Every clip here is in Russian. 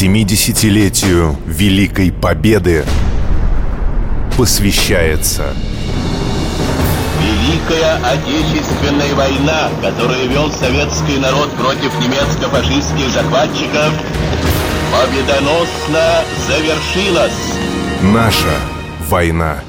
70-летию Великой Победы посвящается Великая Отечественная война, которую вел советский народ против немецко-фашистских захватчиков, победоносно завершилась. Наша война.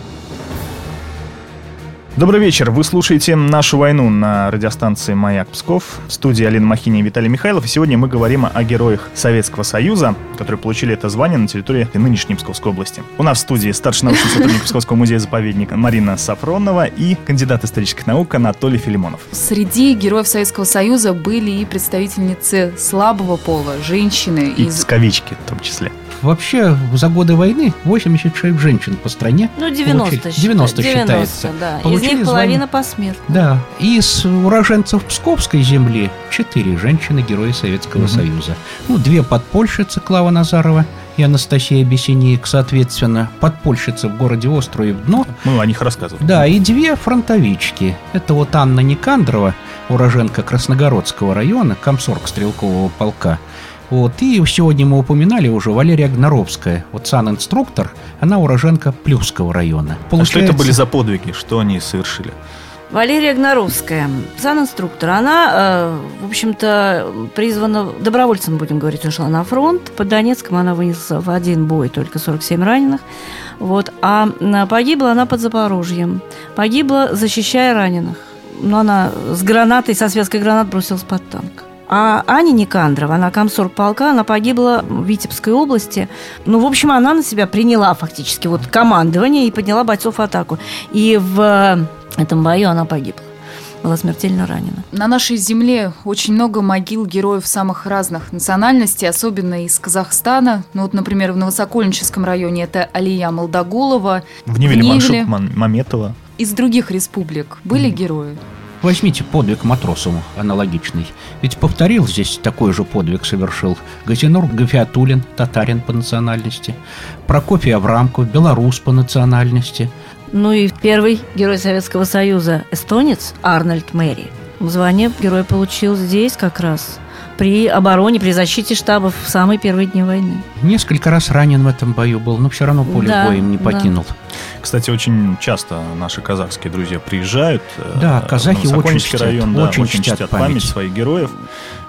Добрый вечер. Вы слушаете «Нашу войну» на радиостанции «Маяк Псков». В студии Алина Махини и Виталий Михайлов. И сегодня мы говорим о героях Советского Союза, которые получили это звание на территории нынешней Псковской области. У нас в студии старший научный сотрудник Псковского музея-заповедника Марина Сафронова и кандидат исторических наук Анатолий Филимонов. Среди героев Советского Союза были и представительницы слабого пола, женщины. И из... псковички в том числе. Вообще, за годы войны 86 женщин по стране. Ну, 90, получили, 90, 90 считается. Да. Из них половина посмертно. Да. Из уроженцев Псковской земли 4 женщины-герои Советского угу. Союза. Ну, две подпольщицы Клава Назарова и Анастасия Бесенеек, соответственно, подпольщицы в городе Острове Дно. Мы о них рассказывали. Да, и две фронтовички. Это вот Анна Никандрова, уроженка Красногородского района, комсорг стрелкового полка, вот, и сегодня мы упоминали уже Валерия Гноровская, вот сан-инструктор, она уроженка Плюсского района. Получается... А что это были за подвиги, что они совершили? Валерия Гноровская, сан-инструктор, она, э, в общем-то, призвана, добровольцем, будем говорить, ушла на фронт. Под Донецком она вынесла в один бой только 47 раненых. Вот, а погибла она под Запорожьем. Погибла, защищая раненых. Но она с гранатой, со связкой гранат бросилась под танк. А Аня Никандрова, она комсорг полка, она погибла в Витебской области. Ну, в общем, она на себя приняла фактически вот командование и подняла бойцов в атаку. И в этом бою она погибла была смертельно ранена. На нашей земле очень много могил героев самых разных национальностей, особенно из Казахстана. Ну вот, например, в Новосокольническом районе это Алия Молдогулова. В Невеле, в Невеле. Маншук Маметова. Из других республик были mm. герои? Возьмите подвиг Матросову, аналогичный. Ведь повторил здесь такой же подвиг совершил Газинур Гафиатулин, татарин по национальности, Прокофий Аврамков, белорус по национальности. Ну и первый герой Советского Союза, эстонец Арнольд Мэри. Звание герой получил здесь как раз при обороне, при защите штабов в самые первые дни войны. Несколько раз ранен в этом бою был, но все равно поле да, боем не покинул. Да. Кстати, очень часто наши казахские друзья приезжают. Э, да, казахи очень чтят, район, да, очень, очень чтят, чтят память. память своих героев.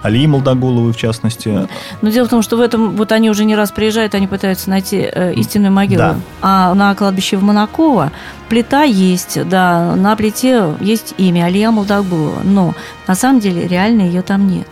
Алии Молдоголовой, в частности. Но дело в том, что в этом, вот они уже не раз приезжают, они пытаются найти э, истинную могилу. Да. А на кладбище в Монакова плита есть, да, на плите есть имя Алия Молдоголова, но на самом деле реально ее там нет.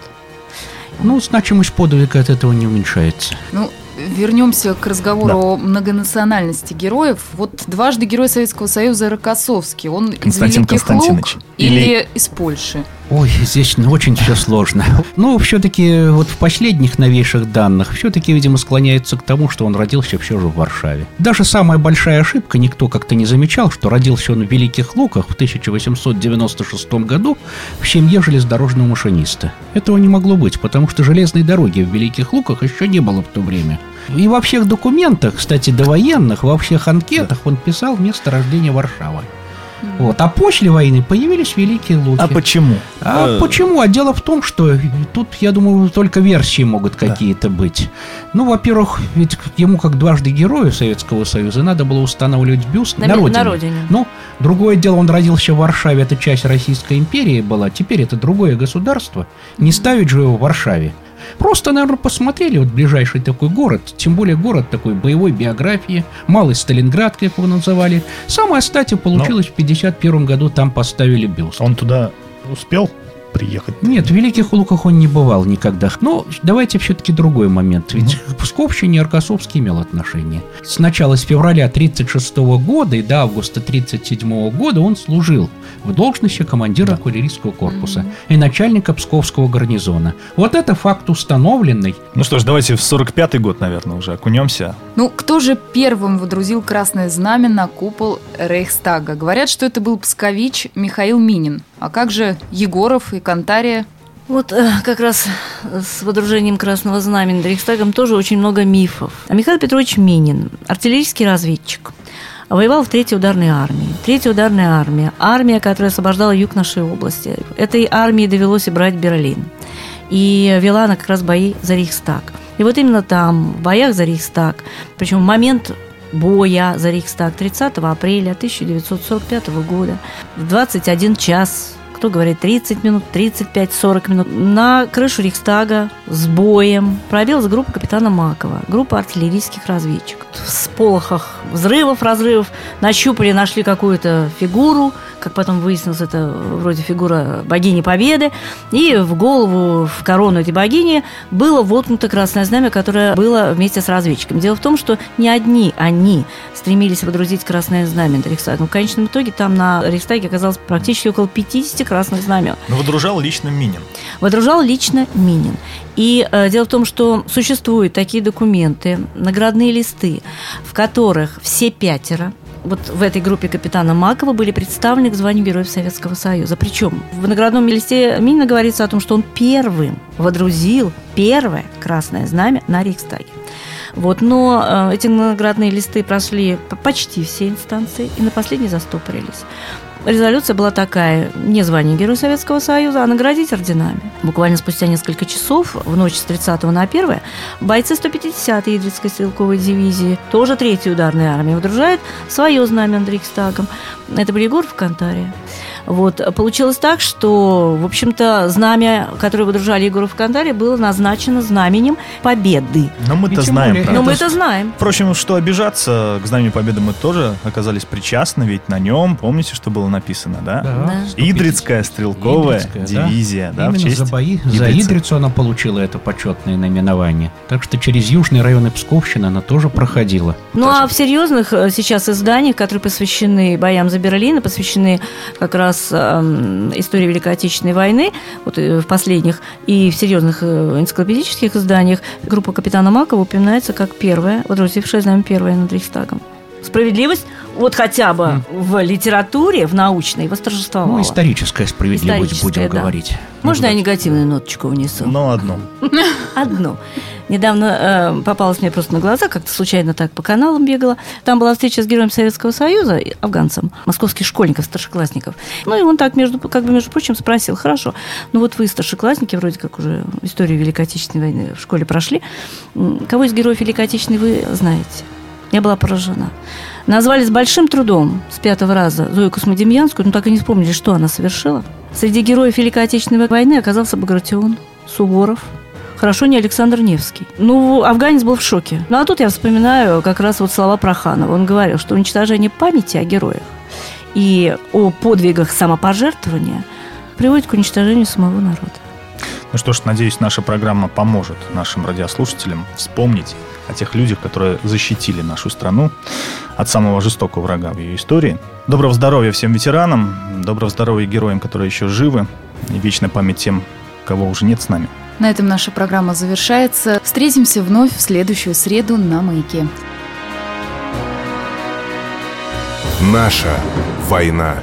Ну, значимость подвига от этого не уменьшается. Ну, вернемся к разговору да. о многонациональности героев. Вот дважды Герой Советского Союза Рокоссовский. Он из Великих Лук или... или из Польши? Ой, здесь очень все сложно. Но все-таки вот в последних новейших данных все-таки, видимо, склоняется к тому, что он родился все же в Варшаве. Даже самая большая ошибка, никто как-то не замечал, что родился он в Великих Луках в 1896 году в семье железнодорожного машиниста. Этого не могло быть, потому что железной дороги в Великих Луках еще не было в то время. И во всех документах, кстати, довоенных, во всех анкетах он писал место рождения Варшавы. Вот. А после войны появились Великие Луки. А почему? А э... почему? А дело в том, что тут, я думаю, только версии могут какие-то быть. Ну, во-первых, ведь ему, как дважды герою Советского Союза, надо было устанавливать бюст на, на родине. На родине. Ну, другое дело, он родился в Варшаве, это часть Российской империи была, теперь это другое государство. Не ставить же его в Варшаве. Просто, наверное, посмотрели вот ближайший такой город, тем более город такой боевой биографии, Малый Сталинград, как его называли. Самое, кстати, получилось Но... в 51 году, там поставили бюст. Он туда успел? Приехать. Нет, в Великих Луках он не бывал никогда. Но давайте все-таки другой момент. Ведь mm-hmm. к Псковщине Аркасовский имел отношение. С начала с февраля 1936 года и до августа 1937 года он служил в должности командира артиллерийского корпуса mm-hmm. и начальника Псковского гарнизона. Вот это факт установленный. Ну что ж, давайте в 45-й год, наверное, уже окунемся. Ну, кто же первым водрузил красное знамя на купол Рейхстага? Говорят, что это был пскович Михаил Минин. А как же Егоров и Кантария? Вот э, как раз с водружением Красного Знамени Рейхстагом тоже очень много мифов. А Михаил Петрович Минин, артиллерийский разведчик, воевал в Третьей ударной армии. Третья ударная армия – армия, которая освобождала юг нашей области. Этой армии довелось и брать Берлин. И вела она как раз бои за Рейхстаг. И вот именно там, в боях за Рейхстаг, причем момент боя за Рейхстаг 30 апреля 1945 года. В 21 час. Кто говорит 30 минут, 35, 40 минут. На крышу Рейхстага с боем пробилась группа капитана Макова, группа артиллерийских разведчиков. В сполохах взрывов, разрывов. Нащупали, нашли какую-то фигуру, как потом выяснилось, это вроде фигура богини Победы, и в голову, в корону этой богини было воткнуто красное знамя, которое было вместе с разведчиком. Дело в том, что не одни они стремились водрузить красное знамя на Рейхстаг. Но в конечном итоге там на Рейхстаге оказалось практически около 50 красных знамен. Но водружал лично Минин. Водружал лично Минин. И э, дело в том, что существуют такие документы, наградные листы, в которых все пятеро вот в этой группе капитана Макова были представлены к званию Героев Советского Союза. Причем в наградном листе Минина говорится о том, что он первым водрузил первое красное знамя на Рейхстаге. Вот, но э, эти наградные листы прошли почти все инстанции и на последней застопорились резолюция была такая, не звание Героя Советского Союза, а наградить орденами. Буквально спустя несколько часов, в ночь с 30 на 1, бойцы 150-й Идрицкой стрелковой дивизии, тоже третьей ударной армии, выдружают свое знамя над Рейхстагом. Это был Егор в Кантаре. Вот. Получилось так, что, в общем-то, знамя, которое выдружали Егору в Кантаре, было назначено знаменем Победы. Но мы-то знаем. Более, Но мы это знаем. Впрочем, что обижаться, к знамени Победы мы тоже оказались причастны, ведь на нем, помните, что было написано, да? Да. Идрицкая стрелковая Идрицкая, дивизия. Да? Да, Именно за бои, Идрица. за Идрицу она получила это почетное наименование. Так что через южные районы Псковщины она тоже проходила. Ну, тоже. а в серьезных э, сейчас изданиях, которые посвящены боям за Берлин, посвящены как раз раз э, истории Великой Отечественной войны, вот э, в последних и в серьезных э, энциклопедических изданиях, группа капитана Макова упоминается как первая, водрузившая знамя первая над Рейхстагом. Справедливость вот хотя бы mm. в литературе, в научной восторжествовала. Ну, историческая справедливость, историческая, будем да. говорить. Можно я негативную ноточку внесу? Ну, одну. Одну. Недавно э, попалась мне просто на глаза, как-то случайно так по каналам бегала. Там была встреча с героем Советского Союза, афганцем, московских школьников, старшеклассников. Ну и он так, между, как бы, между прочим, спросил, хорошо, ну вот вы, старшеклассники, вроде как уже историю Великой Отечественной войны в школе прошли, кого из героев Великой Отечественной вы знаете? Я была поражена. Назвали с большим трудом с пятого раза Зою Космодемьянскую, но так и не вспомнили, что она совершила. Среди героев Великой Отечественной войны оказался Багратион, Суворов, Хорошо, не Александр Невский. Ну, афганец был в шоке. Ну, а тут я вспоминаю как раз вот слова Проханова. Он говорил, что уничтожение памяти о героях и о подвигах самопожертвования приводит к уничтожению самого народа. Ну что ж, надеюсь, наша программа поможет нашим радиослушателям вспомнить о тех людях, которые защитили нашу страну от самого жестокого врага в ее истории. Доброго здоровья всем ветеранам, доброго здоровья героям, которые еще живы, и вечная память тем, кого уже нет с нами. На этом наша программа завершается. Встретимся вновь в следующую среду на «Маяке». Наша война.